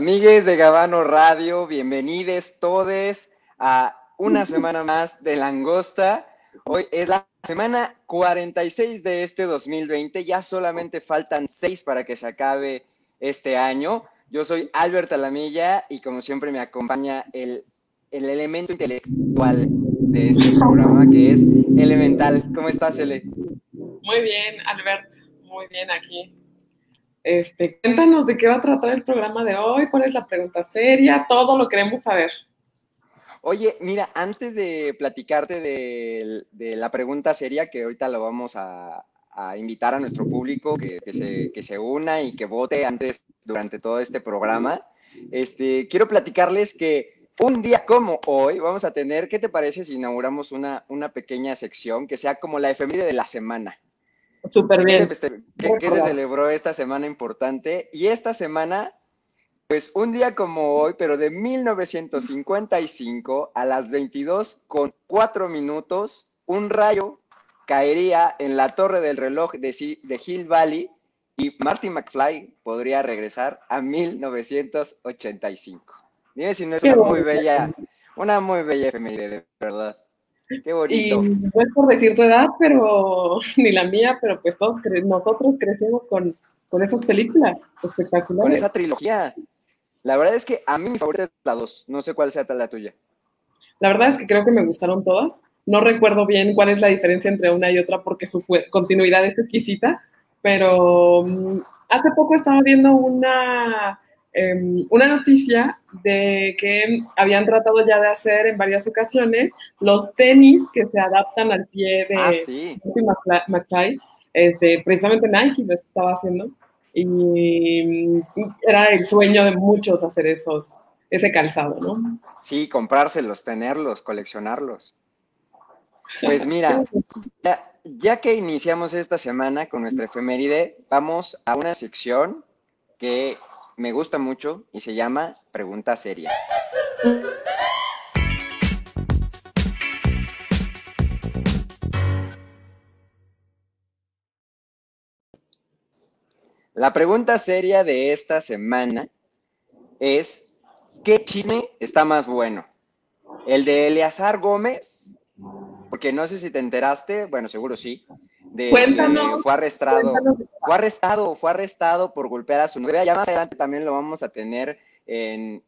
Amigues de Gabano Radio, bienvenidos todos a una semana más de Langosta. Hoy es la semana 46 de este 2020, ya solamente faltan seis para que se acabe este año. Yo soy Albert Alamilla y como siempre me acompaña el, el elemento intelectual de este programa que es Elemental. ¿Cómo estás, Ele? Muy bien, Albert, muy bien aquí este, cuéntanos de qué va a tratar el programa de hoy, cuál es la pregunta seria, todo lo queremos saber. Oye, mira, antes de platicarte de, la pregunta seria, que ahorita lo vamos a, invitar a nuestro público que, se, una y que vote antes durante todo este programa, este, quiero platicarles que un día como hoy vamos a tener, ¿qué te parece si inauguramos una, una pequeña sección que sea como la efeméride de la semana? Súper bien. ¿Qué, se celebró esta semana importante? Y esta semana, pues un día como hoy, pero de 1955 a las 22 con 4 minutos, un rayo caería en la torre del reloj de, de Hill Valley y Marty McFly podría regresar a 1985. Dime si no es una muy bella, una muy bella efeméride, de verdad. Qué bonito. Y no es por decir tu edad, pero ni la mía, pero pues todos nosotros crecemos con, con esas películas espectaculares. Con esa trilogía. La verdad es que a mí mi favorita es la dos. No sé cuál sea la tuya. La verdad es que creo que me gustaron todas. No recuerdo bien cuál es la diferencia entre una y otra porque su continuidad es exquisita, pero mm, hace poco estaba viendo una Em, una noticia de que habían tratado ya de hacer en varias ocasiones los tenis que se adaptan al pie de ah, sí. McFly. Este, precisamente Nike lo estaba haciendo y mm, era el sueño de muchos hacer esos, ese calzado, ¿no? Sí, comprárselos, tenerlos, coleccionarlos. Pues mira, ya, ya que iniciamos esta semana con nuestra efeméride, vamos a una sección que me gusta mucho y se llama Pregunta Seria. La pregunta seria de esta semana es, ¿qué chisme está más bueno? ¿El de Eleazar Gómez? Porque no sé si te enteraste, bueno, seguro sí, Cuéntanos. fue arrestado, fue arrestado, fue arrestado por golpear a su novia. Ya más adelante también lo vamos a tener en,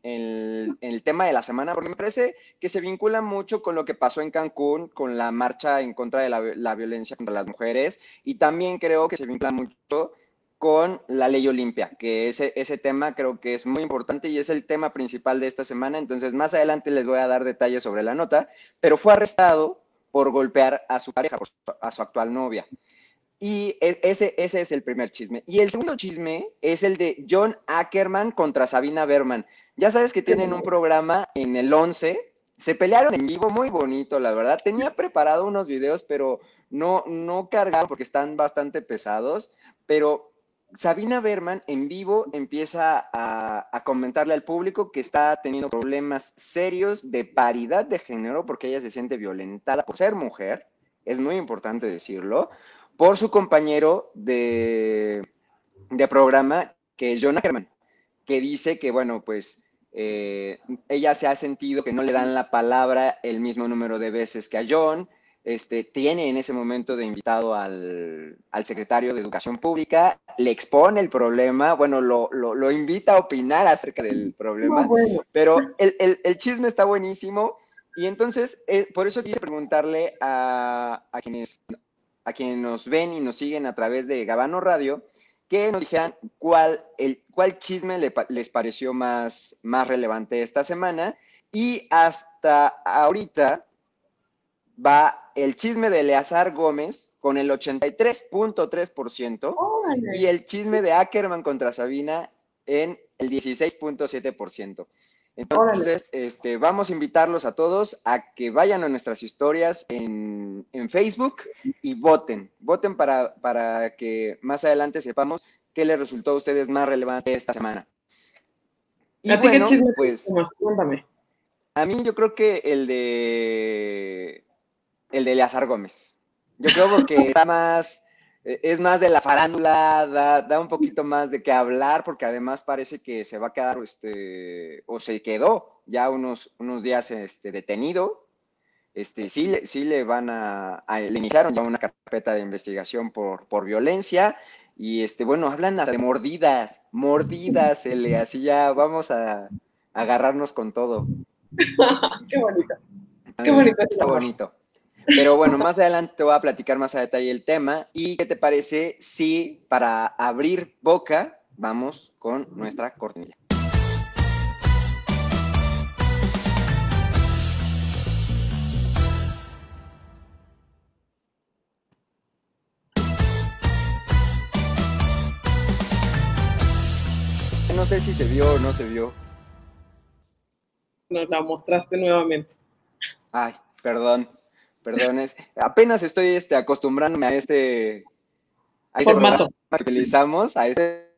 el tema de la semana, porque me parece que se vincula mucho con lo que pasó en Cancún, con la marcha en contra de la, violencia contra las mujeres, y también creo que se vincula mucho con la ley Olimpia, que ese, ese tema creo que es muy importante y es el tema principal de esta semana. Entonces, más adelante les voy a dar detalles sobre la nota, pero fue arrestado por golpear a su pareja, a su actual novia. Y e, ese, ese es el primer chisme. Y el segundo chisme es el de John Ackerman contra Sabina Berman. Ya sabes que tienen un programa en el 11. Se pelearon en vivo, muy bonito, la verdad. Tenía preparado unos videos, pero no, no cargado porque están bastante pesados. Pero Sabina Berman en vivo empieza a, comentarle al público que está teniendo problemas serios de paridad de género porque ella se siente violentada por ser mujer, es muy importante decirlo, por su compañero de, programa que es John Ackerman, que dice que, bueno, pues eh, ella se ha sentido que no le dan la palabra el mismo número de veces que a John, este, tiene en ese momento de invitado al, secretario de Educación Pública, le expone el problema, bueno, lo, invita a opinar acerca del problema, pero el, chisme está buenísimo y entonces eh, por eso quise preguntarle a, quienes, a quienes nos ven y nos siguen a través de Gabano Radio, que nos dijeran cuál, el, cuál chisme les pareció más, más relevante esta semana y hasta ahorita va el chisme de Eleazar Gómez con el 83.3% y el chisme de Ackerman contra Sabina en el 16.7%. Entonces, este, vamos a invitarlos a todos a que vayan a nuestras historias en, Facebook y voten. Voten para, para que más adelante sepamos qué les resultó a ustedes más relevante esta semana. ¿A ti qué chisme pues, Cuéntame. A mí yo creo que el de el de Eleazar Gómez. Yo creo que está más, e, es más de la farándula, da, un poquito más de qué hablar, porque además parece que se va a quedar, este, o se quedó ya unos, unos días este, detenido. Este, sí, sí le van a, le iniciaron ya una carpeta de investigación por, por violencia. Y este, bueno, hablan de mordidas, mordidas, se le así ya vamos a, agarrarnos con todo. Qué bonito. Qué bonito. Está bonito. Pero bueno, más adelante te voy a platicar más a detalle el tema. ¿Y qué te parece si para abrir boca vamos con nuestra cortinilla? No sé si se vio o no se vio. Nos la mostraste nuevamente. Ay, perdón. Perdones, apenas estoy este, acostumbrándome a este, este formato que utilizamos, a este.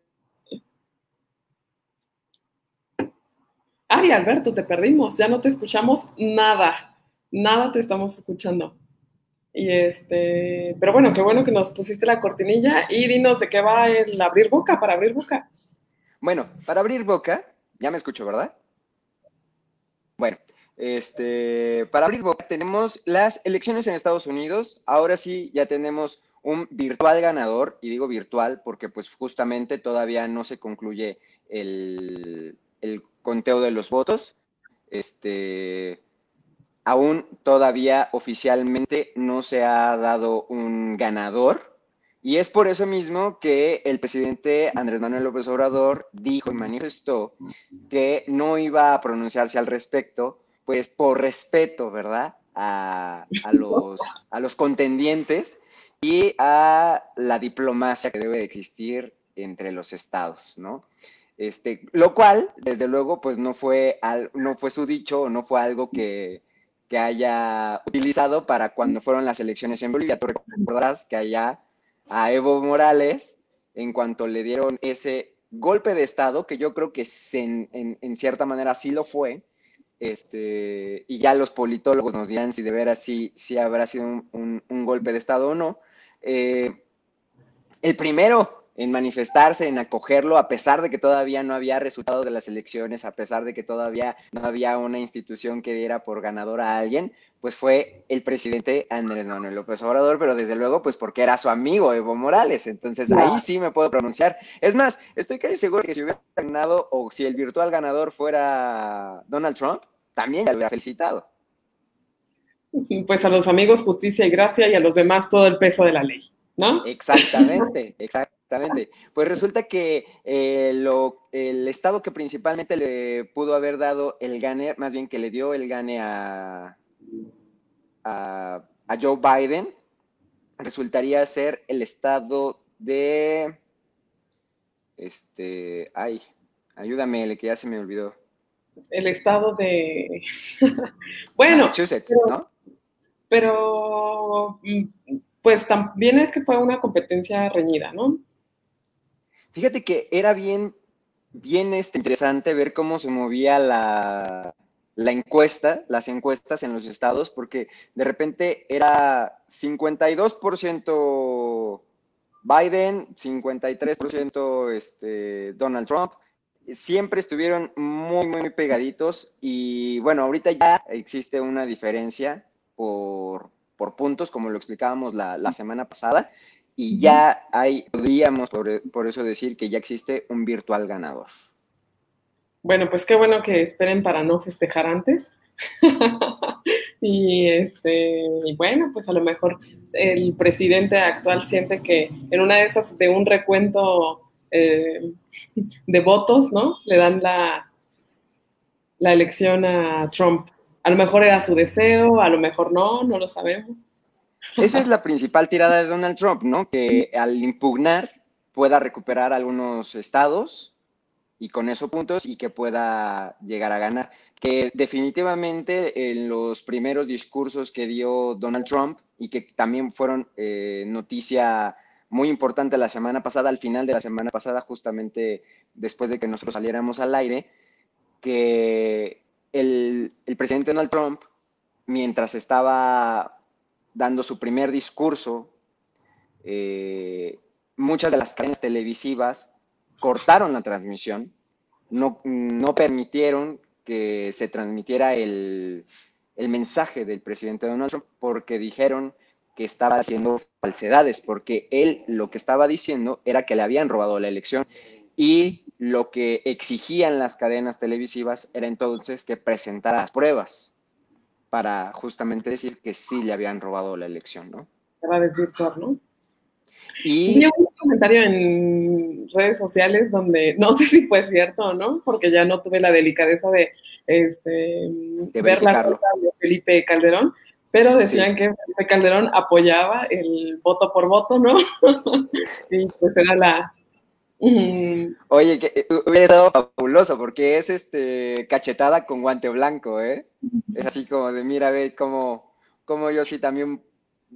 Ay, Alberto, te perdimos, ya no te escuchamos nada, nada te estamos escuchando. Y este, pero bueno, qué bueno que nos pusiste la cortinilla y dinos de qué va el abrir boca para abrir boca. Bueno, para abrir boca, ya me escucho, ¿verdad? Bueno, este, para abrir boca, tenemos las elecciones en Estados Unidos. Ahora sí, ya tenemos un virtual ganador, y digo virtual porque pues justamente todavía no se concluye el, conteo de los votos. Este, aún todavía oficialmente no se ha dado un ganador. Y es por eso mismo que el presidente Andrés Manuel López Obrador dijo y manifestó que no iba a pronunciarse al respecto pues por respeto, ¿verdad? A, los, a los contendientes y a la diplomacia que debe existir entre los estados, ¿no? Este, lo cual, desde luego, pues no fue, no fue su dicho no fue algo que, que haya utilizado para cuando fueron las elecciones en Bolivia. Tú recordarás que allá a Evo Morales, en cuanto le dieron ese golpe de Estado, que yo creo que en, en cierta manera sí lo fue, este, y ya los politólogos nos dirán si de veras sí, habrá sido un, golpe de Estado o no. Eh, el primero en manifestarse, en acogerlo, a pesar de que todavía no había resultados de las elecciones, a pesar de que todavía no había una institución que diera por ganador a alguien, pues fue el presidente Andrés Manuel López Obrador, pero desde luego, pues porque era su amigo Evo Morales. Entonces ahí sí me puedo pronunciar. Es más, estoy casi seguro que si hubiera ganado o si el virtual ganador fuera Donald Trump, también ya lo hubiera felicitado. Pues a los amigos justicia y gracia y a los demás todo el peso de la ley, ¿no? Exactamente, exactamente. Pues resulta que eh, el estado que principalmente le pudo haber dado el gane, más bien que le dio el gane a, a, a Joe Biden, resultaría ser el estado de, este, ay, ayúdame, que ya se me olvidó el estado de... bueno, ¿no? Pero, mm, pues también es que fue una competencia reñida, ¿no? Fíjate que era bien, bien este, interesante ver cómo se movía la, la encuesta, las encuestas en los estados, porque de repente era 52% Biden, 53% este, Donald Trump, siempre estuvieron muy, muy pegaditos y bueno, ahorita ya existe una diferencia por, puntos, como lo explicábamos la, semana pasada, y ya hay, podríamos por, por, eso decir que ya existe un virtual ganador. Bueno, pues qué bueno que esperen para no festejar antes. y este, y bueno, pues a lo mejor el presidente actual siente que en una de esas, de un recuento eh, de votos, ¿no? Le dan la, la elección a Trump. A lo mejor era su deseo, a lo mejor no, no lo sabemos. Esa es la principal tirada de Donald Trump, ¿no? Que al impugnar pueda recuperar algunos estados y con esos puntos y que pueda llegar a ganar. Que definitivamente en los primeros discursos que dio Donald Trump y que también fueron eh, noticia muy importante la semana pasada, al final de la semana pasada, justamente después de que nosotros saliéramos al aire, que el, presidente Donald Trump, mientras estaba dando su primer discurso, eh, muchas de las cadenas televisivas cortaron la transmisión, no, no permitieron que se transmitiera el, el mensaje del presidente Donald Trump porque dijeron que estaba haciendo falsedades, porque él lo que estaba diciendo era que le habían robado la elección y lo que exigían las cadenas televisivas era entonces que presentara las pruebas para justamente decir que sí le habían robado la elección, ¿no? Y un comentario en redes sociales donde no sé si fue cierto o no, porque ya no tuve la delicadeza de, este, ver la de Felipe Calderón, pero decían que Felipe Calderón apoyaba el voto por voto, ¿no? y pues era la... Oye, que eh, hubiera estado fabuloso porque es este cachetada con guante blanco, ¿eh? Es así como de, mira, ve cómo, cómo yo sí también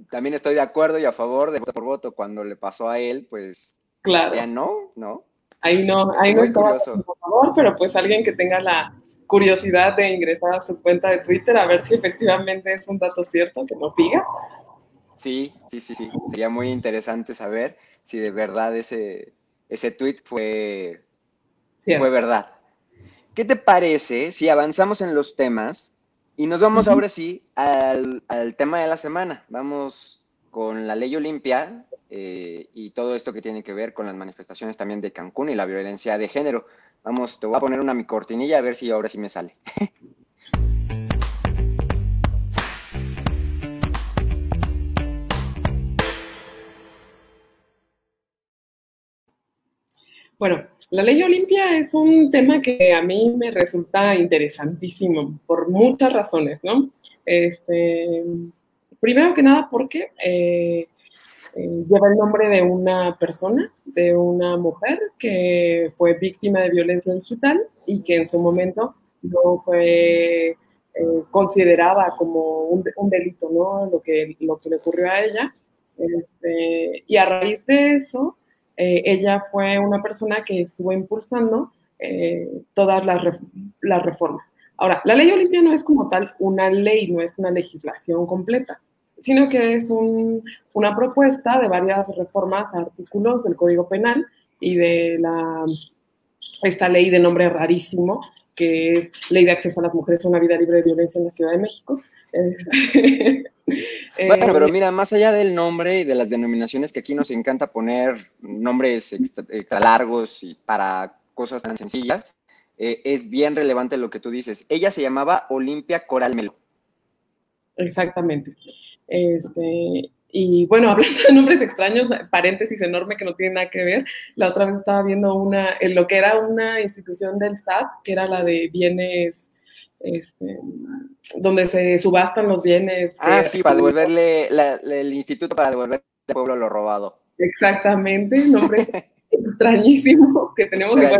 también estoy de acuerdo y a favor de voto por voto. Cuando le pasó a él, pues claro. ya no, ¿no? Ahí no, ahí no estaba por favor, pero pues alguien que tenga la curiosidad de ingresar a su cuenta de Twitter a ver si efectivamente es un dato cierto, que nos diga. Sí, sí, sí, sí. Sería muy interesante saber si de verdad ese, ese tweet fue, fue verdad. ¿Qué te parece si avanzamos en los temas y nos vamos ahora sí al, tema de la semana. Vamos con la ley Olimpia eh, y todo esto que tiene que ver con las manifestaciones también de Cancún y la violencia de género. Vamos, te voy a poner una mi cortinilla a ver si ahora sí me sale. Bueno, la ley Olimpia es un tema que a mí me resulta interesantísimo por muchas razones, ¿no? Este, primero que nada porque eh, eh, lleva el nombre de una persona, de una mujer que fue víctima de violencia digital y que en su momento no fue eh, considerada como un, delito, ¿no? Lo que, lo que le ocurrió a ella. Este, y a raíz de eso, eh, ella fue una persona que estuvo impulsando eh, todas las, reformas. Ahora, la ley Olimpia no es como tal una ley, no es una legislación completa, sino que es una propuesta de varias reformas a artículos del Código Penal y de la, esta ley de nombre rarísimo, que es Ley de Acceso a las Mujeres a una Vida Libre de Violencia en la Ciudad de México. Este, bueno, pero eh, mira, más allá del nombre y de las denominaciones que aquí nos encanta poner nombres extra, largos y para cosas tan sencillas, eh, es bien relevante lo que tú dices. Ella se llamaba Olimpia Coral Melo. Exactamente. Este, y bueno, hablando de nombres extraños, paréntesis enorme que no tiene nada que ver, la otra vez estaba viendo una, en lo que era una institución del SAT, que era la de bienes este, donde se subastan los bienes. Ah, sí, para devolverle el instituto para devolverle al pueblo lo robado. Exactamente, nombre extrañísimo que tenemos en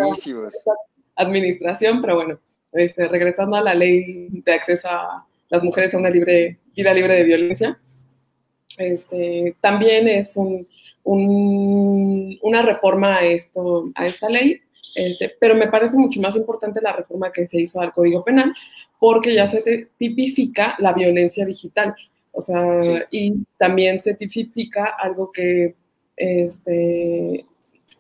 administración, pero bueno, este, regresando a la ley de acceso a las mujeres a una libre, vida libre de violencia, este, también es un, una reforma a, esto, a esta ley este, pero me parece mucho más importante la reforma que se hizo al Código Penal, porque ya se tipifica la violencia digital. O sea, y también se tipifica algo que este,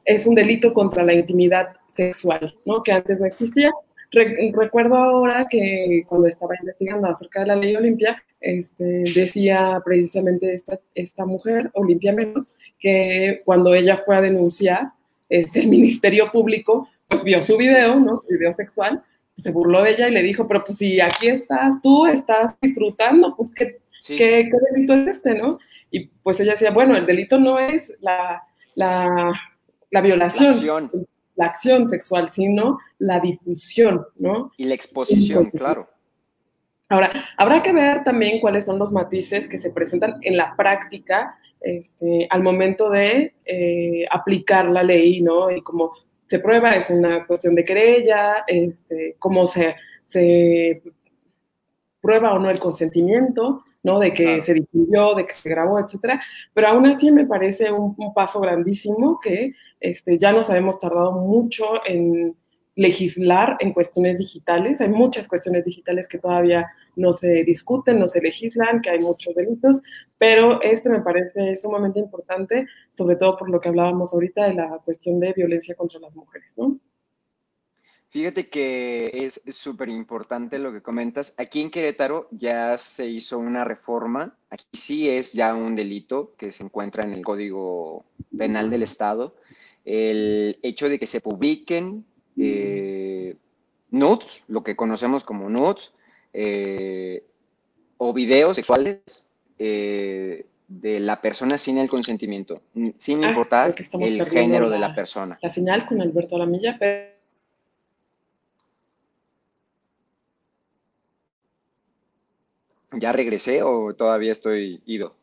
es un delito contra la intimidad sexual, ¿no? Que antes no existía. recuerdo ahora que cuando estaba investigando acerca de la ley Olimpia, este, decía precisamente esta, esta mujer, Olimpia Meno, que cuando ella fue a denunciar, este, el Ministerio Público pues vio su video, ¿no? Video sexual, se burló de ella y le dijo, pero pues si aquí estás, tú estás disfrutando, pues ¿qué, ¿qué, delito es este, no? Y pues ella decía, bueno, el delito no es la, la, la violación, la acción. sexual, sino la difusión, ¿no? Y la exposición, claro. Ahora, habrá que ver también cuáles son los matices que se presentan en la práctica este, al momento de eh, aplicar la ley, ¿no? Y cómo se prueba, es una cuestión de querella, este, cómo se, se prueba o no el consentimiento, ¿no? De que se difundió, de que se grabó, etcétera. Pero aún así me parece un, paso grandísimo que este, ya nos habíamos tardado mucho en legislar en cuestiones digitales. Hay muchas cuestiones digitales que todavía no se discuten, no se legislan, que hay muchos delitos, pero este me parece sumamente importante, sobre todo por lo que hablábamos ahorita de la cuestión de violencia contra las mujeres, ¿no? Fíjate que es súper importante lo que comentas. Aquí en Querétaro ya se hizo una reforma. Aquí sí es ya un delito que se encuentra en el Código Penal del Estado. El hecho de que se publiquen eh, nudes, lo que conocemos como nudes, eh, o videos sexuales eh, de la persona sin el consentimiento, sin ah, importar el género de la persona. La señal con Alberto Alamilla, pero... ¿Ya regresé o todavía estoy ido?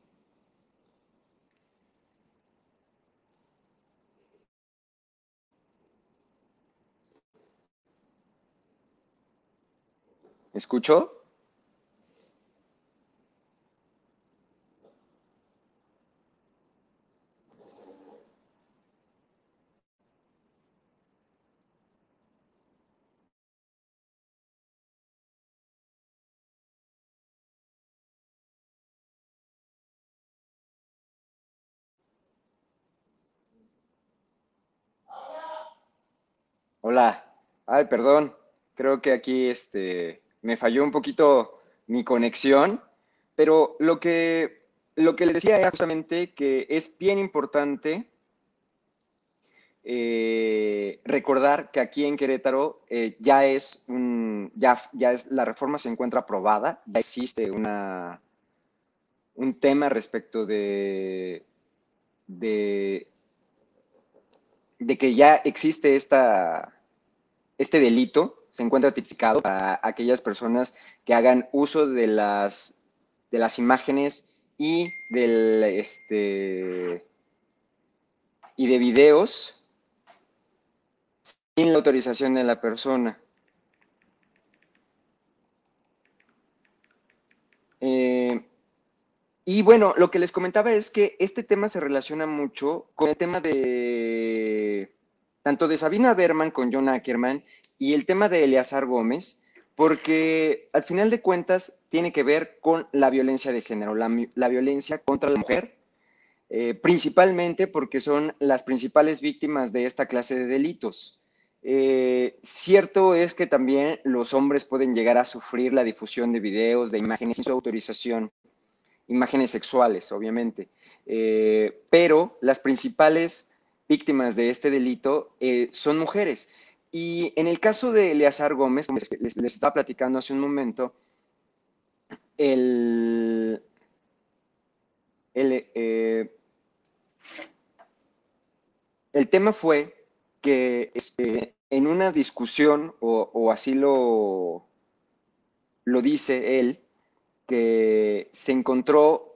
¿Me escuchó? Hola. Ay, perdón. Creo que aquí este me falló un poquito mi conexión, pero lo que, lo que les decía era justamente que es bien importante eh, recordar que aquí en Querétaro eh, ya es un, ya, ya es, la reforma se encuentra aprobada, ya existe una, un tema respecto de, de, de que ya existe esta, este delito se encuentra tipificado para aquellas personas que hagan uso de las, de las imágenes y, del, este, y de videos sin la autorización de la persona. Eh, y bueno, lo que les comentaba es que este tema se relaciona mucho con el tema de tanto de Sabina Berman con John Ackerman y el tema de Eleazar Gómez, porque al final de cuentas tiene que ver con la violencia de género, la, violencia contra la mujer, eh, principalmente porque son las principales víctimas de esta clase de delitos. Eh, cierto es que también los hombres pueden llegar a sufrir la difusión de videos, de imágenes sin su autorización, imágenes sexuales, obviamente, eh, pero las principales víctimas de este delito son mujeres. Y en el caso de Eleazar Gómez, como les, estaba platicando hace un momento, el, el, eh, tema fue que este, en una discusión, o, así lo, lo dice él, que se encontró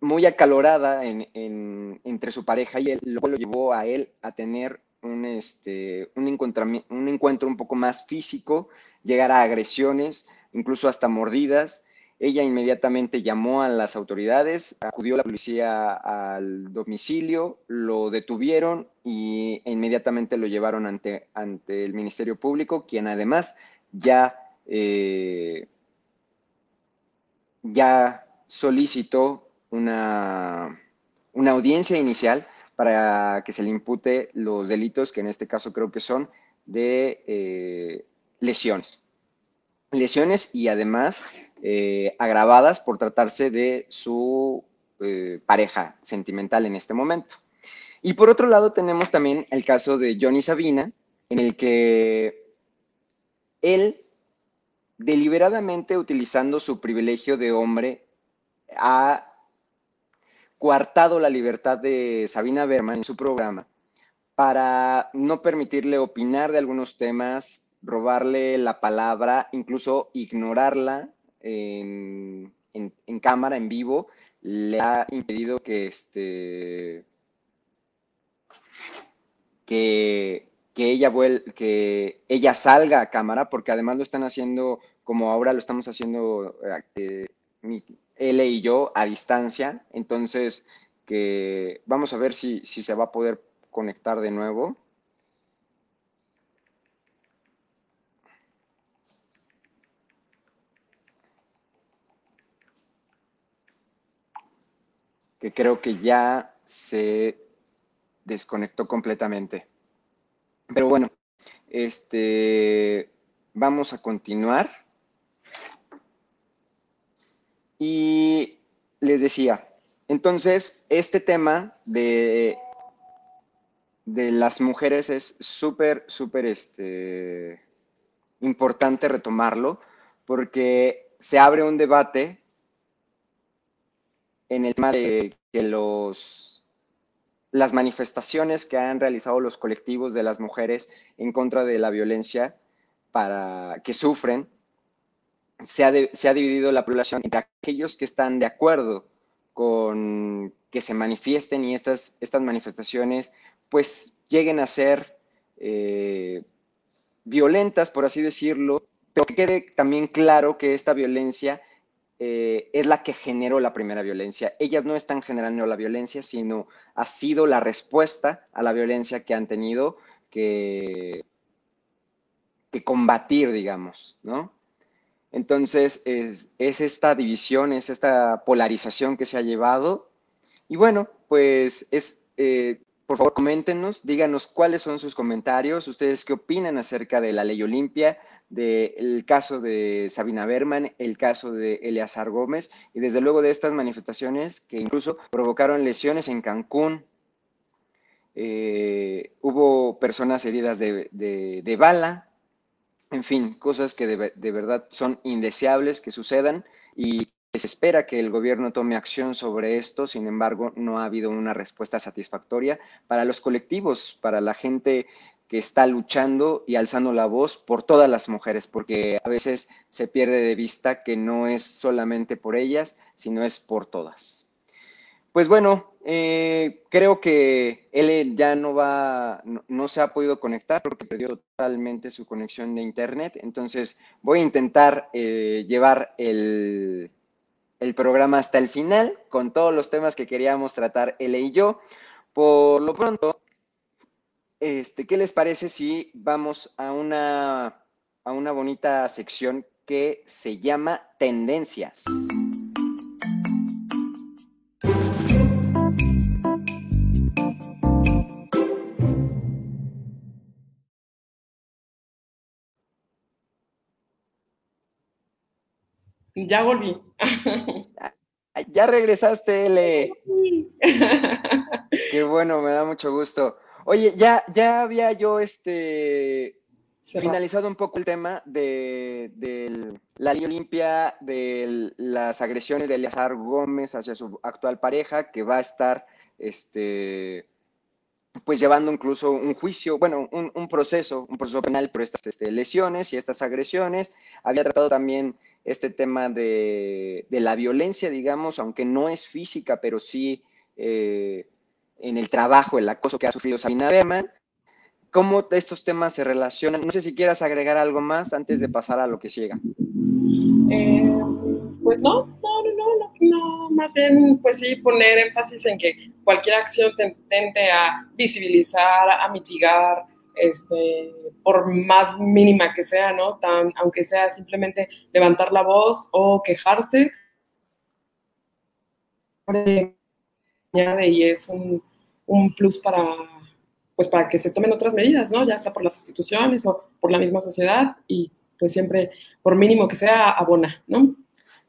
muy acalorada entre su pareja y él, lo lo llevó a él a tener un, este, un, un encuentro un poco más físico, llegar a agresiones, incluso hasta mordidas. Ella inmediatamente llamó a las autoridades, acudió la policía al domicilio, lo detuvieron y e inmediatamente lo llevaron ante, ante el Ministerio Público, quien además ya, eh, ya solicitó una, una audiencia inicial para que se le impute los delitos que en este caso creo que son de eh, lesiones. Lesiones y además eh, agravadas por tratarse de su eh, pareja sentimental en este momento. Y por otro lado tenemos también el caso de Johnny Sabina, en el que él deliberadamente utilizando su privilegio de hombre ha coartado la libertad de Sabina Berman en su programa para no permitirle opinar de algunos temas, robarle la palabra, incluso ignorarla en, cámara, en vivo, le ha impedido que este que, ella que ella salga a cámara, porque además lo están haciendo como ahora lo estamos haciendo eh, él y yo a distancia, entonces que vamos a ver si, si se va a poder conectar de nuevo. Que creo que ya se desconectó completamente. Pero bueno, este, vamos a continuar. Y les decía, entonces, este tema de, de las mujeres es súper, súper este, importante retomarlo, porque se abre un debate en el tema de que los, las manifestaciones que han realizado los colectivos de las mujeres en contra de la violencia para, que sufren, se ha, se ha dividido la población entre aquellos que están de acuerdo con que se manifiesten y estas, estas manifestaciones pues lleguen a ser eh, violentas, por así decirlo, pero que quede también claro que esta violencia eh, es la que generó la primera violencia. Ellas no están generando la violencia, sino ha sido la respuesta a la violencia que han tenido que, que combatir, digamos, ¿no? Entonces, es, esta división, es esta polarización que se ha llevado. Y bueno, pues es, eh, por favor, coméntenos, díganos cuáles son sus comentarios, ustedes qué opinan acerca de la ley Olimpia, del caso de Sabina Berman, el caso de Eleazar Gómez y desde luego de estas manifestaciones que incluso provocaron lesiones en Cancún. Eh, hubo personas heridas de, bala, en fin, cosas que de, verdad son indeseables que sucedan y se espera que el gobierno tome acción sobre esto, sin embargo, no ha habido una respuesta satisfactoria para los colectivos, para la gente que está luchando y alzando la voz por todas las mujeres, porque a veces se pierde de vista que no es solamente por ellas, sino es por todas. Pues bueno, eh, creo que él ya no va, no, se ha podido conectar porque perdió totalmente su conexión de internet. Entonces voy a intentar eh, llevar el, el programa hasta el final con todos los temas que queríamos tratar él y yo. Por lo pronto, este, ¿qué les parece si vamos a una, a una bonita sección que se llama Tendencias? Ya volví. Ya regresaste, L. Qué bueno, me da mucho gusto. Oye, ya, ya había yo este finalizado un poco el tema de, la ley Olimpia, de las agresiones de Eleazar Gómez hacia su actual pareja, que va a estar este, pues llevando incluso un juicio, bueno, un, proceso, un proceso penal por estas este, lesiones y estas agresiones. Había tratado también este tema de, la violencia, digamos, aunque no es física, pero sí eh, en el trabajo, el acoso que ha sufrido Sabina Berman. ¿Cómo estos temas se relacionan? No sé si quieras agregar algo más antes de pasar a lo que siga. Eh, pues no, no, no, no, no, más bien, pues sí, poner énfasis en que cualquier acción tente a visibilizar, a mitigar, este, por más mínima que sea, ¿no? Tan, aunque sea simplemente levantar la voz o quejarse. Y es un, un plus para, pues para que se tomen otras medidas, ¿no? Ya sea por las instituciones o por la misma sociedad y pues siempre, por mínimo que sea, abona, ¿no?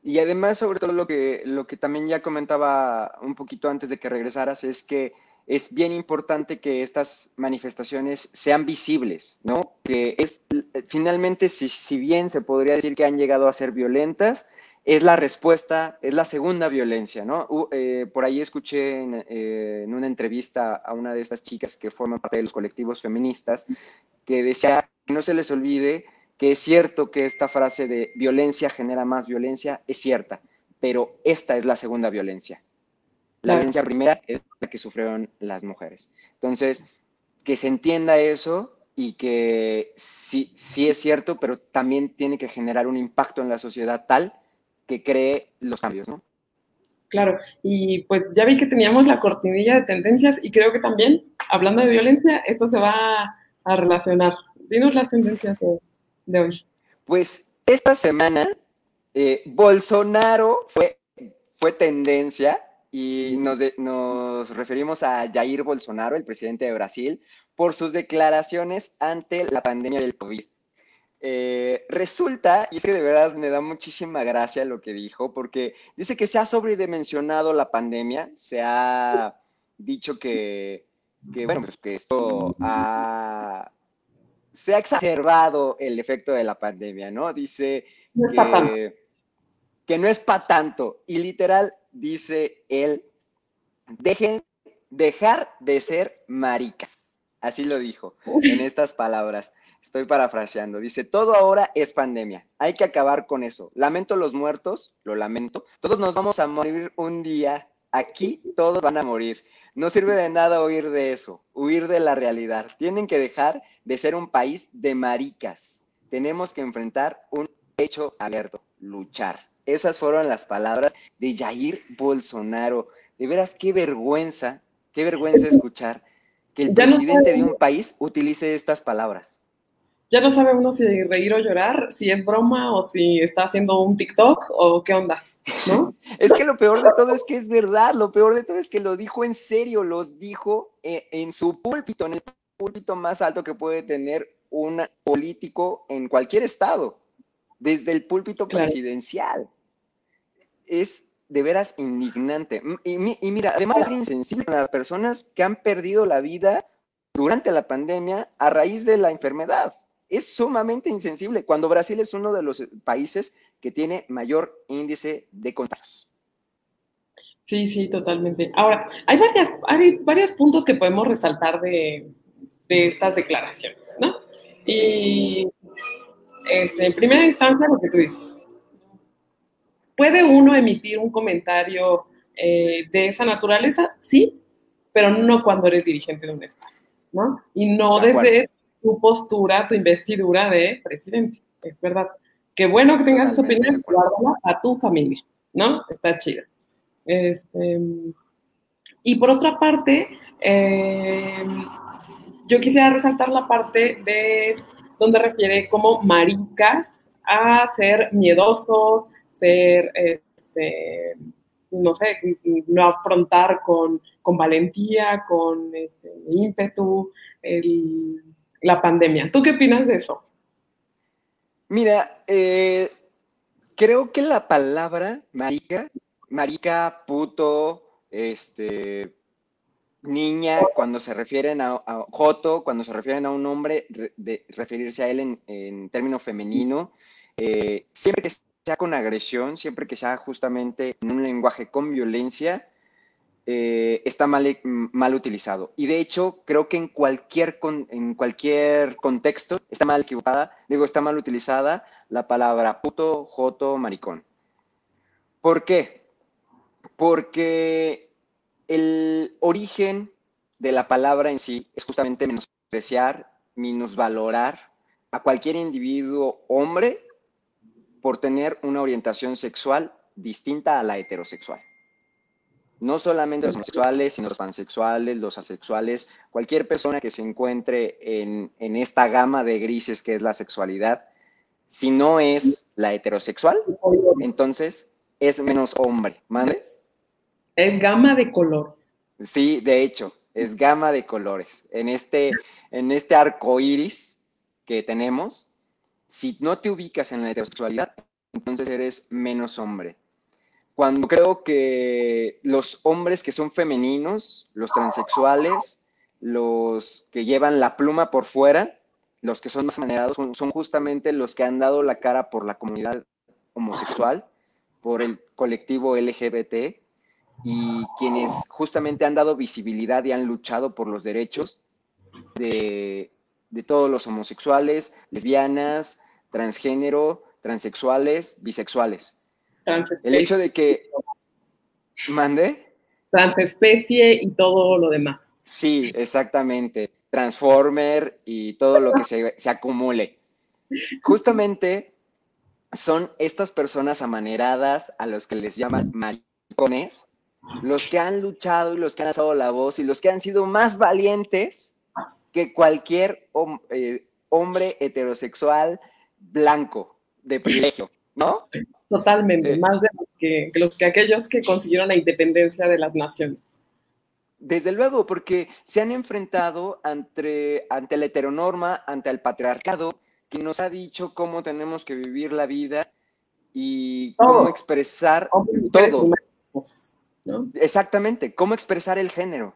Y además, sobre todo lo que, lo que también ya comentaba un poquito antes de que regresaras, es que es bien importante que estas manifestaciones sean visibles, ¿no? Que es finalmente, si, si, bien se podría decir que han llegado a ser violentas, es la respuesta, es la segunda violencia, ¿no? Eh, por ahí escuché eh, en, una entrevista a una de estas chicas que forman parte de los colectivos feministas que decía que no se les olvide que es cierto que esta frase de violencia genera más violencia es cierta, pero esta es la segunda violencia. La violencia primera es la que sufrieron las mujeres. Entonces, que se entienda eso y que sí, sí es cierto, pero también tiene que generar un impacto en la sociedad tal que cree los cambios, ¿no? Claro, y pues ya vi que teníamos la cortinilla de tendencias y creo que también, hablando de violencia, esto se va a relacionar. Dinos las tendencias de, hoy. Pues esta semana, eh, Bolsonaro fue, fue tendencia y nos, nos referimos a Jair Bolsonaro, el presidente de Brasil, por sus declaraciones ante la pandemia del COVID. Eh, resulta, y es que de verdad me da muchísima gracia lo que dijo, porque dice que se ha sobredimensionado la pandemia, se ha dicho que, bueno, pues que esto ha, se ha exacerbado el efecto de la pandemia, ¿no? Dice que, que no es para tanto, y literal dice él, dejen, dejar de ser maricas, así lo dijo en estas palabras. Estoy parafraseando. Dice, todo ahora es pandemia. Hay que acabar con eso. Lamento los muertos, lo lamento. Todos nos vamos a morir un día. Aquí todos van a morir. No sirve de nada huir de eso, huir de la realidad. Tienen que dejar de ser un país de maricas. Tenemos que enfrentar un hecho abierto, luchar. Esas fueron las palabras de Jair Bolsonaro. De veras, qué vergüenza, qué vergüenza escuchar que el presidente de un país utilice estas palabras ya no sabe uno si reír o llorar, si es broma o si está haciendo un TikTok o qué onda, ¿no? es que lo peor de todo es que es verdad, lo peor de todo es que lo dijo en serio, lo dijo eh, en su púlpito, en el púlpito más alto que puede tener un político en cualquier estado, desde el púlpito presidencial. Es de veras indignante. Y, mira, además es insensible para las personas que han perdido la vida durante la pandemia a raíz de la enfermedad es sumamente insensible cuando Brasil es uno de los países que tiene mayor índice de contagios. Sí, sí, totalmente. Ahora, hay, varias, hay varios puntos que podemos resaltar de, estas declaraciones, ¿no? Y este, en primera instancia, lo que tú dices. ¿Puede uno emitir un comentario eh, de esa naturaleza? Sí, pero no cuando eres dirigente de un Estado, ¿no? Y no desde tu postura, tu investidura de presidente. Es verdad. Qué bueno que tengas esa opinión, a tu familia, ¿no? Está chida. Este, y por otra parte, eh, yo quisiera resaltar la parte de donde refiere como maricas a ser miedosos, ser, este, no sé, no afrontar con, con valentía, con este, ímpetu, el la pandemia. ¿Tú qué opinas de eso? Mira, eh, creo que la palabra marica, marica, puto, este, niña, cuando se refieren a, Joto, cuando se refieren a un hombre, de, referirse a él en, término femenino, eh, siempre que sea con agresión, siempre que sea justamente en un lenguaje con violencia, eh, está mal, mal, utilizado. Y de hecho, creo que en cualquier, en cualquier contexto está mal equivocada, digo, está mal utilizada la palabra puto, joto, maricón. ¿Por qué? Porque el origen de la palabra en sí es justamente menospreciar, minusvalorar a cualquier individuo hombre por tener una orientación sexual distinta a la heterosexual no solamente los homosexuales, sino los pansexuales, los asexuales, cualquier persona que se encuentre en, esta gama de grises que es la sexualidad, si no es la heterosexual, entonces es menos hombre. ¿Mande? Es gama de colores. Sí, de hecho, es gama de colores. En este, en este arco iris que tenemos, si no te ubicas en la heterosexualidad, entonces eres menos hombre. Cuando creo que los hombres que son femeninos, los transexuales, los que llevan la pluma por fuera, los que son más manerados, son, justamente los que han dado la cara por la comunidad homosexual, por el colectivo LGBT y quienes justamente han dado visibilidad y han luchado por los derechos de, de todos los homosexuales, lesbianas, transgénero, transexuales, bisexuales. El hecho de que... ¿Mande? Transespecie y todo lo demás. Sí, exactamente. Transformer y todo lo que se, se acumule. Justamente son estas personas amaneradas a los que les llaman maricones, los que han luchado y los que han alzado la voz y los que han sido más valientes que cualquier eh, hombre heterosexual blanco de privilegio, ¿no? Totalmente, eh, más de que, los, que aquellos que consiguieron la independencia de las naciones. Desde luego, porque se han enfrentado ante, ante la heteronorma, ante el patriarcado, que nos ha dicho cómo tenemos que vivir la vida y cómo expresar todo. Exactamente, cómo expresar el género,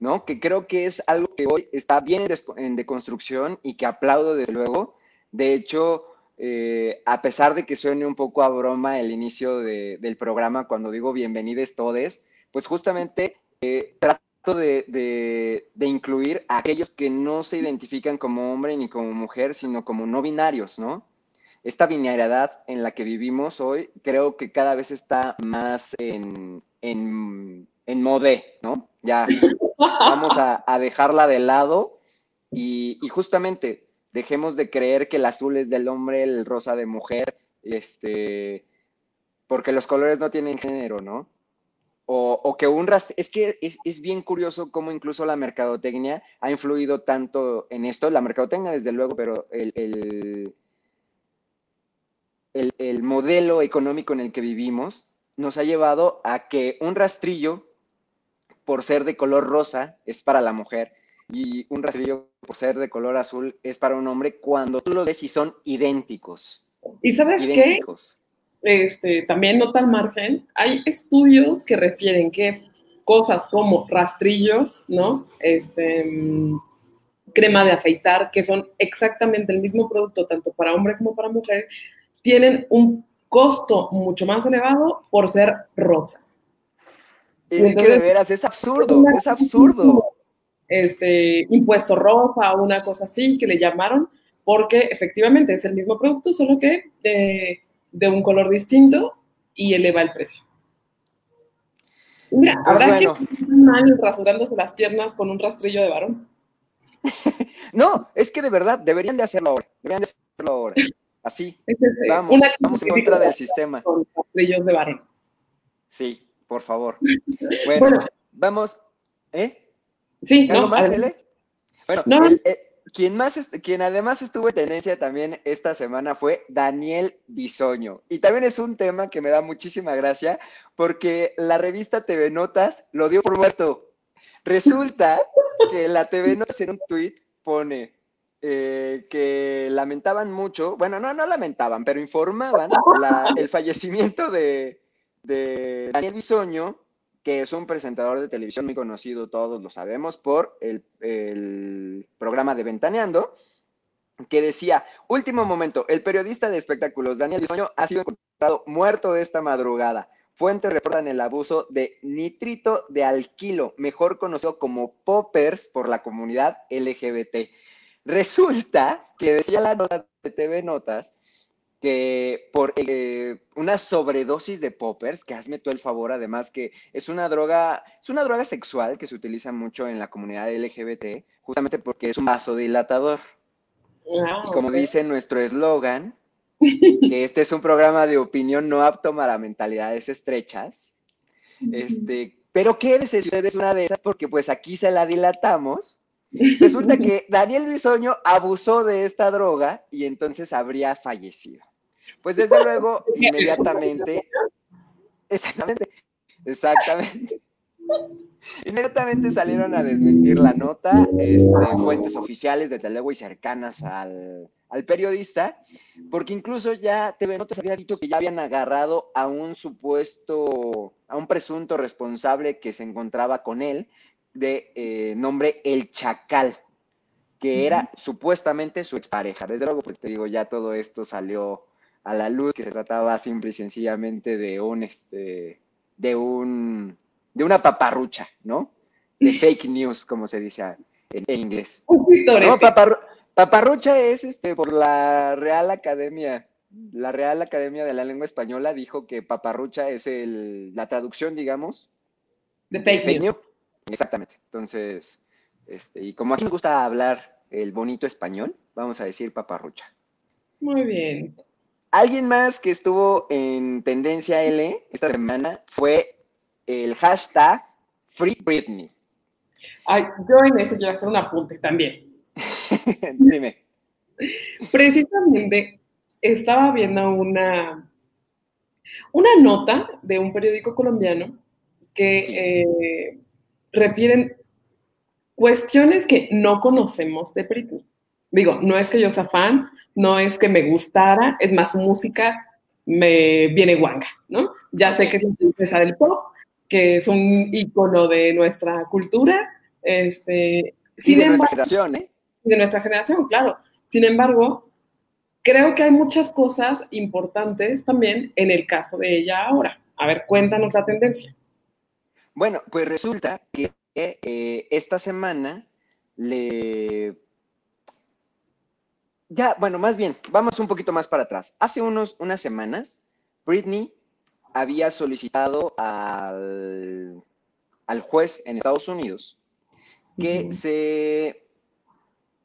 ¿no? Que creo que es algo que hoy está bien en deconstrucción y que aplaudo desde luego. De hecho, eh, a pesar de que suene un poco a broma el inicio del programa cuando digo bienvenidos todes, pues justamente eh, trato de, incluir a aquellos que no se identifican como hombre ni como mujer, sino como no binarios, ¿no? Esta binariedad en la que vivimos hoy creo que cada vez está más en, en, modé, ¿no? Ya vamos a, dejarla de lado y, justamente dejemos de creer que el azul es del hombre, el rosa de mujer, este, porque los colores no tienen género, ¿no? O, que un es que es, bien curioso cómo incluso la mercadotecnia ha influido tanto en esto, la mercadotecnia desde luego, pero el, el, modelo económico en el que vivimos nos ha llevado a que un rastrillo, por ser de color rosa, es para la mujer, y un rastrillo, por ser de color azul, es para un hombre cuando tú lo ves y son idénticos. ¿Y sabes idénticos. qué? este, también nota al margen, hay estudios que refieren que cosas como rastrillos, ¿no? Este, mm, crema de afeitar, que son exactamente el mismo producto, tanto para hombre como para mujer, tienen un costo mucho más elevado por ser rosa. Es que de veras, es absurdo, es absurdo. Este, impuesto rosa o una cosa así que le llamaron, porque efectivamente es el mismo producto, solo que eh, de un color distinto y eleva el precio. Mira, pues ¿habrá que mal rasurándose las piernas con un rastrillo de varón? no, es que de verdad deberían de hacerlo ahora. Deberían de hacerlo ahora. Así. vamos, vamos en contra del sistema. Con rastrillos de varón. Sí, por favor. Bueno, vamos. ¿Eh? Sí, ¿Algo más, L? Bueno, no, el, quien, más, quien además estuvo en tenencia también esta semana fue Daniel Bisoño. Y también es un tema que me da muchísima gracia porque la revista TV Notas lo dio por muerto. Resulta que la TV Notas en un tweet pone eh, que lamentaban mucho, bueno, no, no lamentaban, pero informaban el fallecimiento de, de Daniel Bisoño que es un presentador de televisión muy conocido, todos lo sabemos, por el, programa de Ventaneando, que decía, último momento, el periodista de espectáculos Daniel Bisoño ha sido encontrado muerto esta madrugada. Fuentes reportan el abuso de nitrito de alquilo, mejor conocido como poppers por la comunidad LGBT. Resulta que decía la nota de TV Notas que por eh, una sobredosis de poppers, que hazme tú el favor, además que es una droga, es una droga sexual que se utiliza mucho en la comunidad LGBT, justamente porque es un vasodilatador. Ah, y como dice nuestro eslogan, que este es un programa de opinión no apto para mentalidades estrechas. Este, pero quédese si usted es una de esas, porque pues aquí se la dilatamos. Resulta que Daniel Bisoño abusó de esta droga y entonces habría fallecido. Pues desde luego, inmediatamente, exactamente, exactamente. Inmediatamente salieron a desmentir la nota, este, fuentes oficiales de Telego y cercanas al, periodista, porque incluso ya TV Notas había dicho que ya habían agarrado a un supuesto, a un presunto responsable que se encontraba con él, de eh, nombre El Chacal, que era supuestamente su expareja. Desde luego, porque te digo, ya todo esto salió a la luz que se trataba simple y sencillamente de un, este, de un, de una paparrucha, ¿no? De fake news, como se dice en, inglés. No, paparrucha es este, por la Real Academia. La Real Academia de la Lengua Española dijo que paparrucha es el, la traducción, digamos. De fake, news. Exactamente. Entonces, este, y como aquí nos gusta hablar el bonito español, vamos a decir paparrucha. Muy bien. Alguien más que estuvo en tendencia L esta semana fue el hashtag Free Britney. Ay, yo en eso quiero hacer un apunte también. Dime. Precisamente estaba viendo una, Una nota de un periódico colombiano que eh, refieren cuestiones que no conocemos de Britney. Digo, no es que yo sea fan, no es que me gustara, es más, su música me viene guanga, ¿no? Ya sé que es una princesa del pop, que es un icono de nuestra cultura, este... Sí, de nuestra generación, ¿eh? De nuestra generación, claro. Sin embargo, creo que hay muchas cosas importantes también en el caso de ella ahora. A ver, cuéntanos la tendencia. Bueno, pues resulta que eh, esta semana le... Ya, bueno, más bien, vamos un poquito más para atrás. Hace unos, unas semanas, Britney había solicitado al, al juez en Estados Unidos que se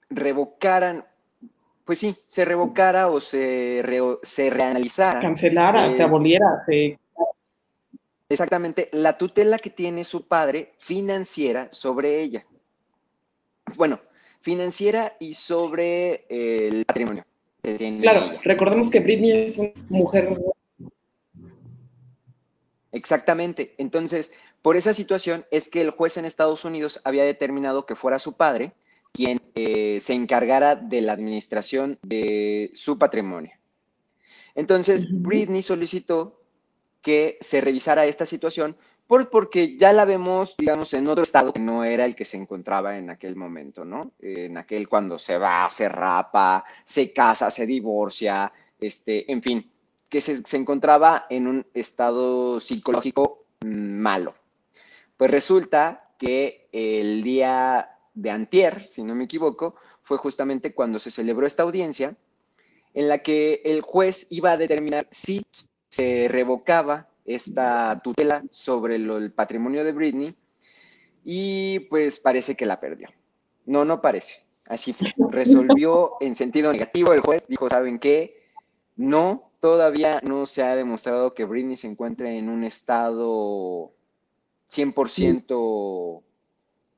revocaran, pues sí, se revocara o se, se reanalizara. Cancelara, se aboliera, se Exactamente, la tutela que tiene su padre financiera sobre ella. Bueno, financiera y sobre el patrimonio. claro, recordemos que Britney es una mujer. Exactamente, entonces, por esa situación es que el juez en Estados Unidos había determinado que fuera su padre quien eh, se encargara de la administración de su patrimonio. Entonces, Britney solicitó que se revisara esta situación por, porque ya la vemos, digamos, en otro estado que no era el que se encontraba en aquel momento, ¿no? En aquel cuando se va, se rapa, se casa, se divorcia, este, en fin, que se, se encontraba en un estado psicológico malo. Pues resulta que el día de antier, si no me equivoco, fue justamente cuando se celebró esta audiencia en la que el juez iba a determinar si se revocaba esta tutela sobre el patrimonio de Britney y pues parece que la perdió. No, no parece. Así fue. Resolvió en sentido negativo el juez, dijo, ¿saben qué? No, todavía no se ha demostrado que Britney se encuentre en un estado 100%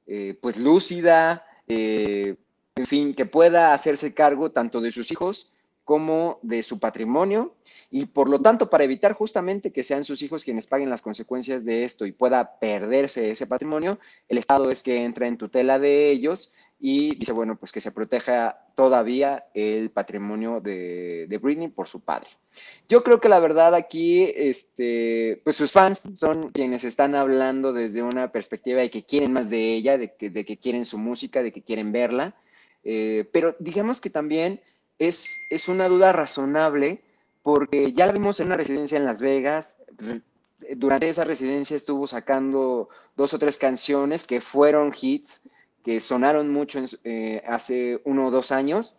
eh, pues lúcida, eh, en fin, que pueda hacerse cargo tanto de sus hijos como de su patrimonio y por lo tanto para evitar justamente que sean sus hijos quienes paguen las consecuencias de esto y pueda perderse ese patrimonio, el Estado es que entra en tutela de ellos y dice, bueno, pues que se proteja todavía el patrimonio de, de, Britney por su padre. Yo creo que la verdad aquí, este, pues sus fans son quienes están hablando desde una perspectiva de que quieren más de ella, de que, de que quieren su música, de que quieren verla, eh, pero digamos que también es, es una duda razonable porque ya la vimos en una residencia en Las Vegas, durante esa residencia estuvo sacando dos o tres canciones que fueron hits, que sonaron mucho eh, hace uno o dos años.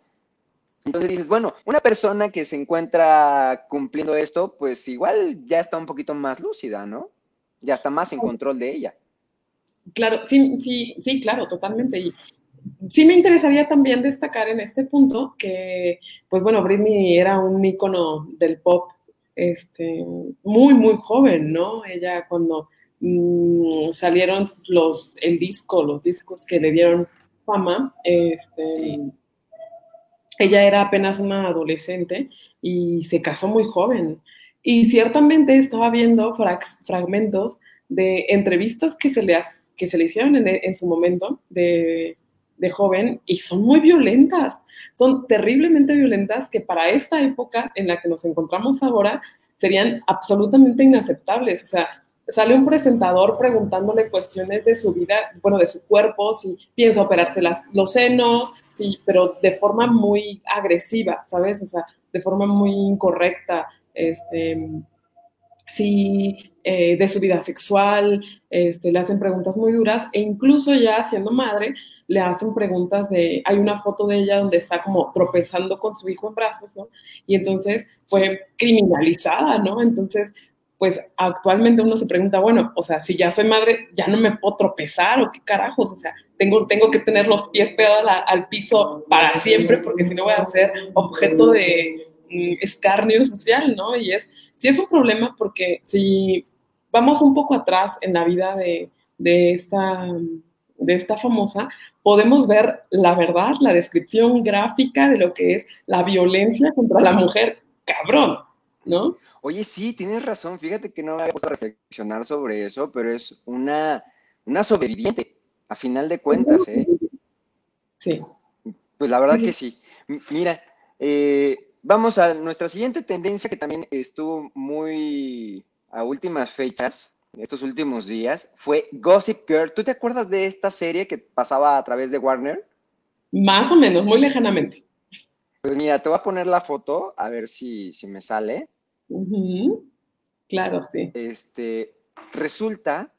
Entonces dices, bueno, una persona que se encuentra cumpliendo esto, pues igual ya está un poquito más lúcida, ¿no? Ya está más en control de ella. Claro, sí, sí, sí, claro, totalmente. Y sí me interesaría también destacar en este punto que, pues bueno, Britney era un ícono del pop este, muy, muy joven, ¿no? Ella cuando mm, salieron los, el disco, los discos que le dieron fama, este, ella era apenas una adolescente y se casó muy joven. Y ciertamente estaba viendo fragmentos de entrevistas que se le, que se le hicieron en, en su momento de de joven y son muy violentas, son terriblemente violentas que para esta época en la que nos encontramos ahora serían absolutamente inaceptables. O sea, sale un presentador preguntándole cuestiones de su vida, bueno, de su cuerpo, si piensa operarse los senos, sí, pero de forma muy agresiva, ¿sabes? O sea, de forma muy incorrecta, este, sí, eh, de su vida sexual, este, le hacen preguntas muy duras e incluso ya siendo madre, le hacen preguntas de, hay una foto de ella donde está como tropezando con su hijo en brazos, ¿no? Y entonces fue criminalizada, ¿no? Entonces, pues actualmente uno se pregunta, bueno, o sea, si ya soy madre, ya no me puedo tropezar o qué carajos, o sea, tengo, tengo que tener los pies pegados al piso para siempre porque si no voy a ser objeto de mm, escarnio social, ¿no? Y es, sí es un problema porque si vamos un poco atrás en la vida de, de esta de esta famosa, podemos ver la verdad, la descripción gráfica de lo que es la violencia contra la mujer, cabrón. ¿no? Oye, sí, tienes razón. Fíjate que no me había puesto a reflexionar sobre eso, pero es una, una sobreviviente, a final de cuentas, ¿eh? Sí. Pues la verdad que sí. Mira, eh, vamos a nuestra siguiente tendencia que también estuvo muy a últimas fechas, estos últimos días, fue Gossip Girl. ¿Tú te acuerdas de esta serie que pasaba a través de Warner? Más o menos, muy lejanamente. Pues mira, te voy a poner la foto, a ver si, si me sale. Claro, sí. Este, resulta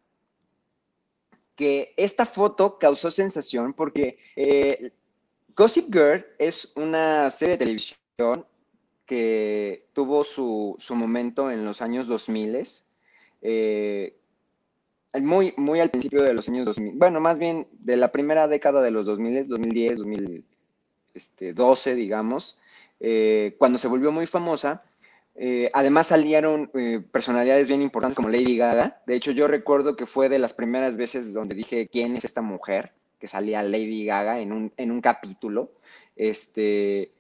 que esta foto causó sensación porque eh, Gossip Girl es una serie de televisión que tuvo su, momento en los años 2000, eh, muy, muy al principio de los años 2000, bueno, más bien de la primera década de los 2000, 2010, 2012, digamos, eh, cuando se volvió muy famosa. Eh, además salieron personalidades bien importantes como Lady Gaga. De hecho, yo recuerdo que fue de las primeras veces donde dije, ¿quién es esta mujer? Que salía Lady Gaga en un, en un capítulo. Este,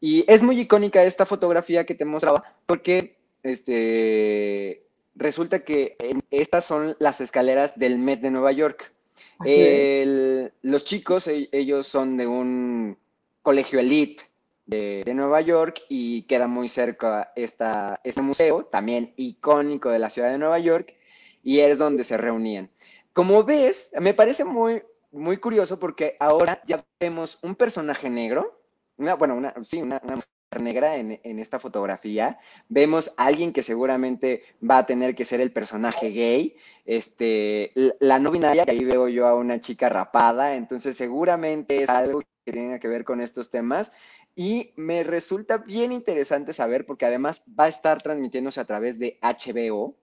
y es muy icónica esta fotografía que te mostraba porque este, resulta que estas son las escaleras del Met de Nueva York. los chicos, e, ellos son de un colegio elite de, Nueva York y queda muy cerca esta, este museo, también icónico de la ciudad de Nueva York, y es donde se reunían. Como ves, me parece muy, muy curioso porque ahora ya vemos un personaje negro, una, bueno, una, sí, una, mujer negra en, esta fotografía. Vemos a alguien que seguramente va a tener que ser el personaje gay. Este, la no binaria, que ahí veo yo a una chica rapada, entonces seguramente es algo que tiene que ver con estos temas. Y me resulta bien interesante saber, porque además va a estar transmitiéndose a través de HBO,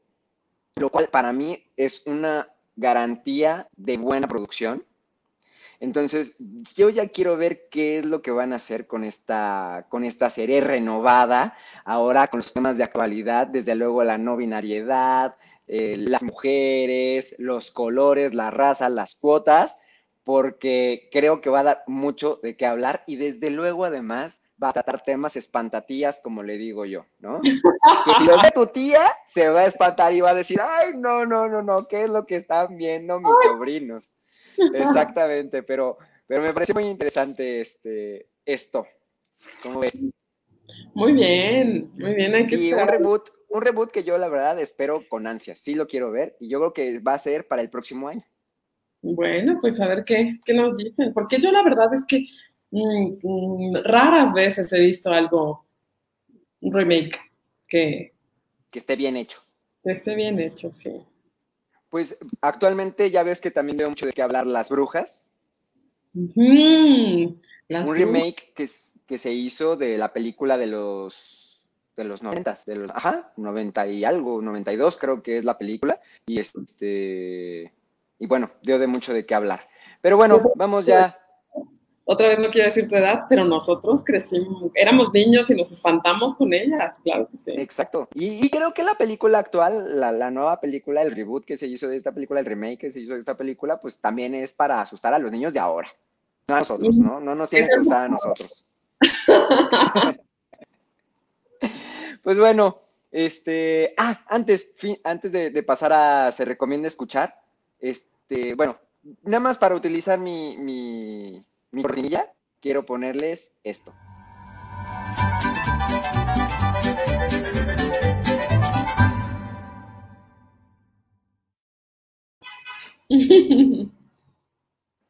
lo cual para mí es una garantía de buena producción. Entonces, yo ya quiero ver qué es lo que van a hacer con esta, con esta serie renovada, ahora con los temas de actualidad, desde luego la no binariedad, eh, las mujeres, los colores, la raza, las cuotas porque creo que va a dar mucho de qué hablar y desde luego además va a tratar temas espantatías, como le digo yo, ¿no? que si lo ve tu tía, se va a espantar y va a decir, ay, no, no, no, no, ¿qué es lo que están viendo mis sobrinos? Exactamente, pero, pero me parece muy interesante este, esto. ¿Cómo ves? Muy bien, muy bien, hay que sí, un reboot, un reboot que yo la verdad espero con ansia, sí lo quiero ver y yo creo que va a ser para el próximo año. Bueno, pues a ver qué, nos dicen, porque yo la verdad es que mm, mm, raras veces he visto algo, un remake que... Que esté bien hecho. Que esté bien hecho, sí. Pues actualmente ya ves que también veo mucho de qué hablar Las Brujas. un remake que, que se hizo de la película de los de los noventas, de los, ajá, 90 y algo, 92 creo que es la película, y este, y bueno, dio de mucho de qué hablar. Pero bueno, vamos ya. Otra vez no quiero decir tu edad, pero nosotros crecimos, éramos niños y nos espantamos con ellas, claro que sí. Exacto. Y, creo que la película actual, la, nueva película, el reboot que se hizo de esta película, el remake que se hizo de esta película, pues también es para asustar a los niños de ahora. No a nosotros, ¿no? No nos tiene que asustar a nosotros. pues bueno, este, ah, antes, antes de, de pasar a se recomienda escuchar, este, bueno, nada más para utilizar mi, mi, mi cortinilla, quiero ponerles esto.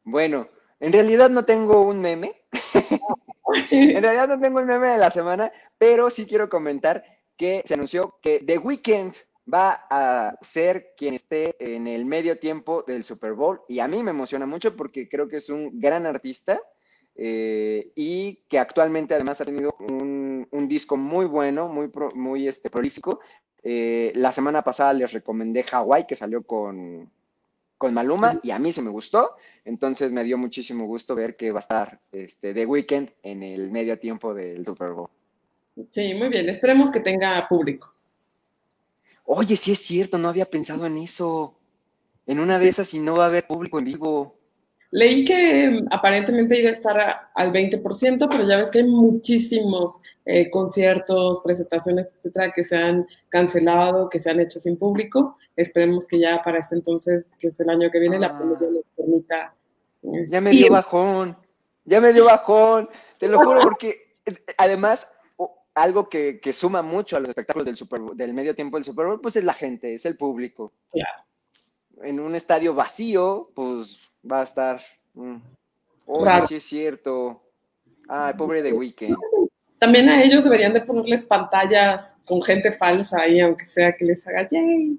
Bueno, en realidad no tengo un meme. en realidad no tengo un meme de la semana, pero sí quiero comentar que se anunció que The Weeknd va a ser quien esté en el medio tiempo del Super Bowl y a mí me emociona mucho porque creo que es un gran artista eh, y que actualmente además ha tenido un, disco muy bueno, muy, muy este, prolífico. Eh, la semana pasada les recomendé Hawaii que salió con, con Maluma y a mí se me gustó, entonces me dio muchísimo gusto ver que va a estar este, The Weeknd en el medio tiempo del Super Bowl. Sí, muy bien, esperemos que tenga público. Oye, sí es cierto, no había pensado en eso. En una de esas, y no va a haber público en vivo. Leí que aparentemente iba a estar al 20%, pero ya ves que hay muchísimos eh, conciertos, presentaciones, etcétera, que se han cancelado, que se han hecho sin público. Esperemos que ya para ese entonces, que es el año que viene, la Ah. pandemia nos permita. eh, Ya me dio bajón, ya me dio bajón, te lo juro, porque eh, además algo que, que suma mucho a los espectáculos del Super Bowl- del medio tiempo del Super Bowl, pues es la gente, es el público. Claro. En un estadio vacío, pues va a estar. mm, Raro. sí es cierto. Ay, pobre de Weekend. También a ellos deberían de ponerles pantallas con gente falsa ahí, aunque sea que les haga yay.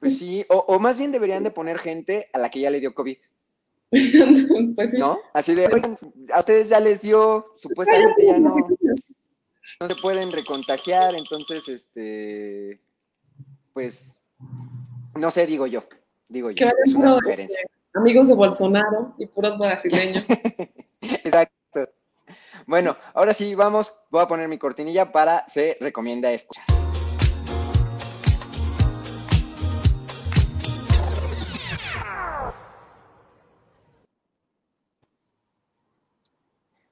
Pues sí, o, o más bien deberían de poner gente a la que ya le dio COVID, pues sí. ¿no? Así de, oigan, a ustedes ya les dio, supuestamente ya no, no se pueden recontagiar, entonces, este, pues, no sé, digo yo, digo yo, vayan es una puro, sugerencia. este, amigos de Bolsonaro y puros brasileños. Exacto. Bueno, ahora sí, vamos, voy a poner mi cortinilla para se recomienda escuchar.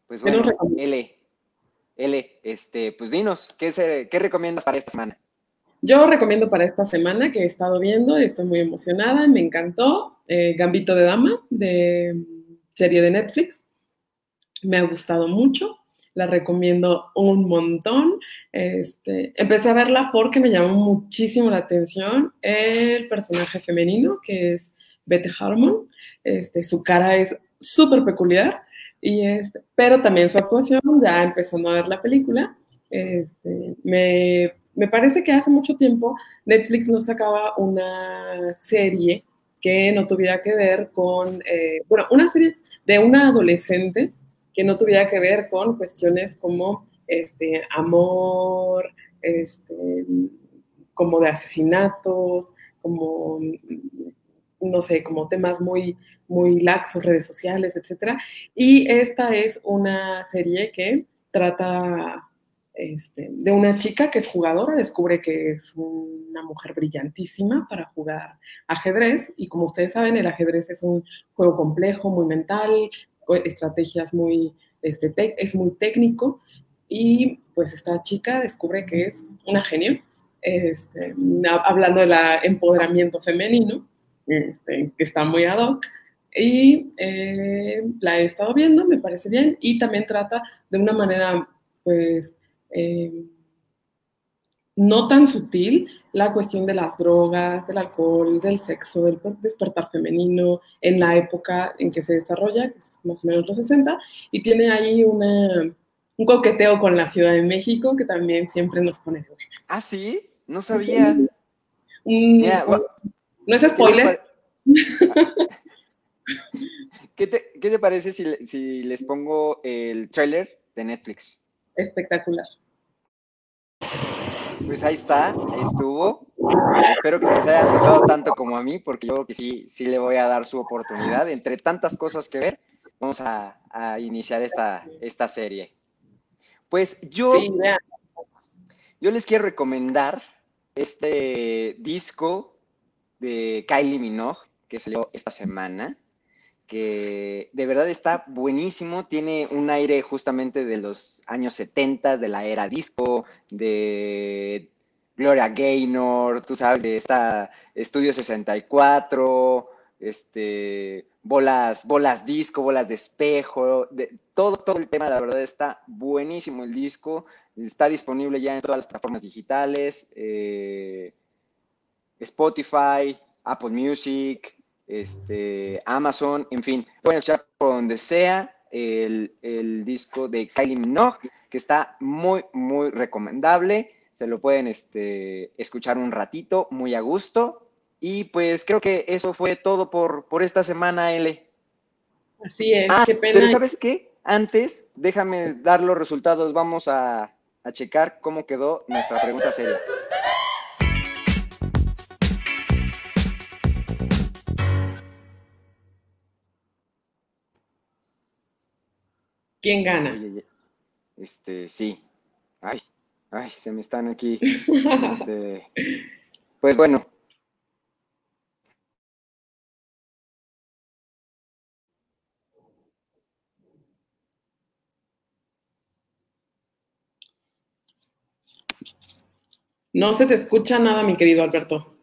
Pues ¿Qué nos bueno? L, L, este, pues dinos, ¿qué, se, ¿qué recomiendas para esta semana? Yo recomiendo para esta semana que he estado viendo, y estoy muy emocionada, me encantó, eh, Gambito de Dama, de serie de Netflix. Me ha gustado mucho, la recomiendo un montón. Este, empecé a verla porque me llamó muchísimo la atención el personaje femenino, que es Beth Harmon. Este, su cara es súper peculiar, y este, pero también su actuación, ya empezando a ver la película, este, me, me parece que hace mucho tiempo Netflix no sacaba una serie que no tuviera que ver con, eh, bueno, una serie de una adolescente que no tuviera que ver con cuestiones como este, amor, este, como de asesinatos, como, no sé, como temas muy, muy laxos, redes sociales, etcétera. Y esta es una serie que trata este, de una chica que es jugadora, descubre que es una mujer brillantísima para jugar ajedrez. Y como ustedes saben, el ajedrez es un juego complejo, muy mental, estrategias muy, este, es muy técnico. Y pues esta chica descubre que es una genio, este, hablando del empoderamiento femenino, este, que está muy ad hoc, y eh, la he estado viendo, me parece bien, y también trata de una manera, pues, eh, no tan sutil la cuestión de las drogas, del alcohol, del sexo, del despertar femenino en la época en que se desarrolla, que es más o menos los 60, y tiene ahí una, un coqueteo con la Ciudad de México que también siempre nos pone de buenas. Ah, sí, no sabía. Sí. No es spoiler. ¿Qué te, ¿Qué te, parece si, si, les pongo el trailer de Netflix? Espectacular. Pues ahí está, ahí estuvo. Espero que les haya gustado tanto como a mí, porque yo creo que sí, sí le voy a dar su oportunidad. Entre tantas cosas que ver, vamos a, a iniciar esta, esta serie. Pues yo, sí, yo les quiero recomendar este disco de Kylie Minogue que salió esta semana, que de verdad está buenísimo, tiene un aire justamente de los años 70, de la era disco, de Gloria Gaynor, tú sabes, de esta Estudio 64, este, bolas, bolas disco, bolas de espejo, de, todo, todo el tema, la verdad está buenísimo el disco, está disponible ya en todas las plataformas digitales, eh, Spotify, Apple Music, este, Amazon, en fin, pueden escuchar por donde sea el, el, disco de Kylie Minogue, que está muy, muy recomendable. Se lo pueden este, escuchar un ratito, muy a gusto. Y pues creo que eso fue todo por, por esta semana, L. Así es, ah, qué pena. Pero ¿sabes qué? Antes, déjame dar los resultados. Vamos a, a checar cómo quedó nuestra pregunta seria. ¿Quién gana? Este, sí. Ay, ay, se me están aquí. Este, pues bueno. No se te escucha nada, mi querido Alberto.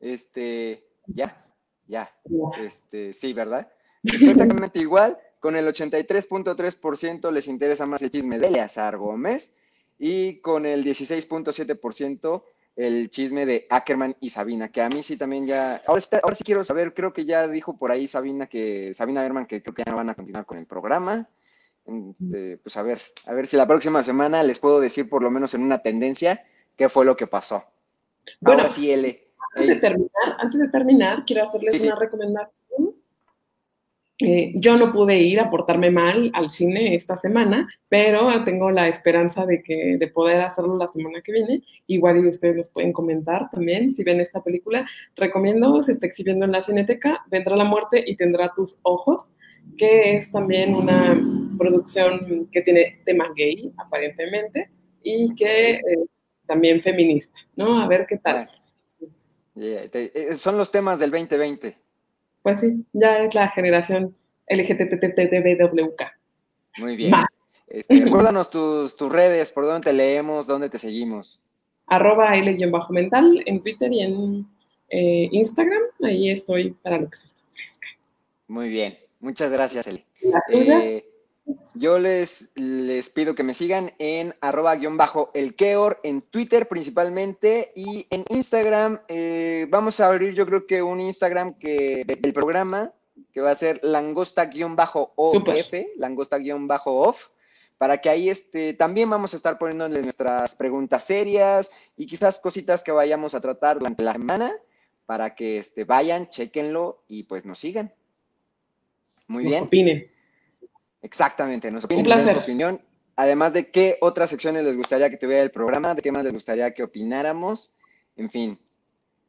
Este, ya, ya. Este, sí, ¿verdad? Exactamente igual con el 83.3% les interesa más el chisme de Eleazar Gómez y con el 16.7% el chisme de Ackerman y Sabina, que a mí sí también ya, ahora, sí quiero saber, creo que ya dijo por ahí Sabina que, Sabina que creo que ya no van a continuar con el programa. Este, pues a ver, a ver si la próxima semana les puedo decir por lo menos en una tendencia qué fue lo que pasó. Bueno, Ahora sí, L. Antes de terminar, antes de terminar, quiero hacerles una recomendación eh, yo no pude ir a portarme mal al cine esta semana, pero tengo la esperanza de, que, de poder hacerlo la semana que viene. Igual y ustedes nos pueden comentar también si ven esta película. Recomiendo, se está exhibiendo en la Cineteca, Vendrá la muerte y tendrá tus ojos, que es también una producción que tiene tema gay, aparentemente, y que eh, también feminista, ¿no? A ver qué tal. Eh, son los temas del 2020 pues sí, ya es la generación LGTTTBWK. Muy bien. Este, recuérdanos tus, tus redes, por dónde te leemos, dónde te seguimos. Arroba L-mental en Twitter y en eh, Instagram. Ahí estoy para lo que se les ofrezca. Muy bien. Muchas gracias, Eli. Yo les, les pido que me sigan en arroba guion bajo el Keor, en Twitter principalmente y en Instagram. Eh, vamos a abrir yo creo que un Instagram que del programa que va a ser langosta guion bajo off, langosta guion bajo off, para que ahí este, también vamos a estar poniéndole nuestras preguntas serias y quizás cositas que vayamos a tratar durante la semana para que este, vayan, chequenlo y pues nos sigan. Muy nos bien. Opinen. Exactamente, nos opinen, su opinión. Además de qué otras secciones les gustaría que tuviera el programa, de qué más les gustaría que opináramos. En fin,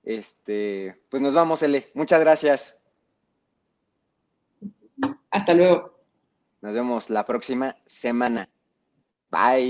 este, pues nos vamos, Ele. Muchas gracias. Hasta luego. Nos vemos la próxima semana. Bye.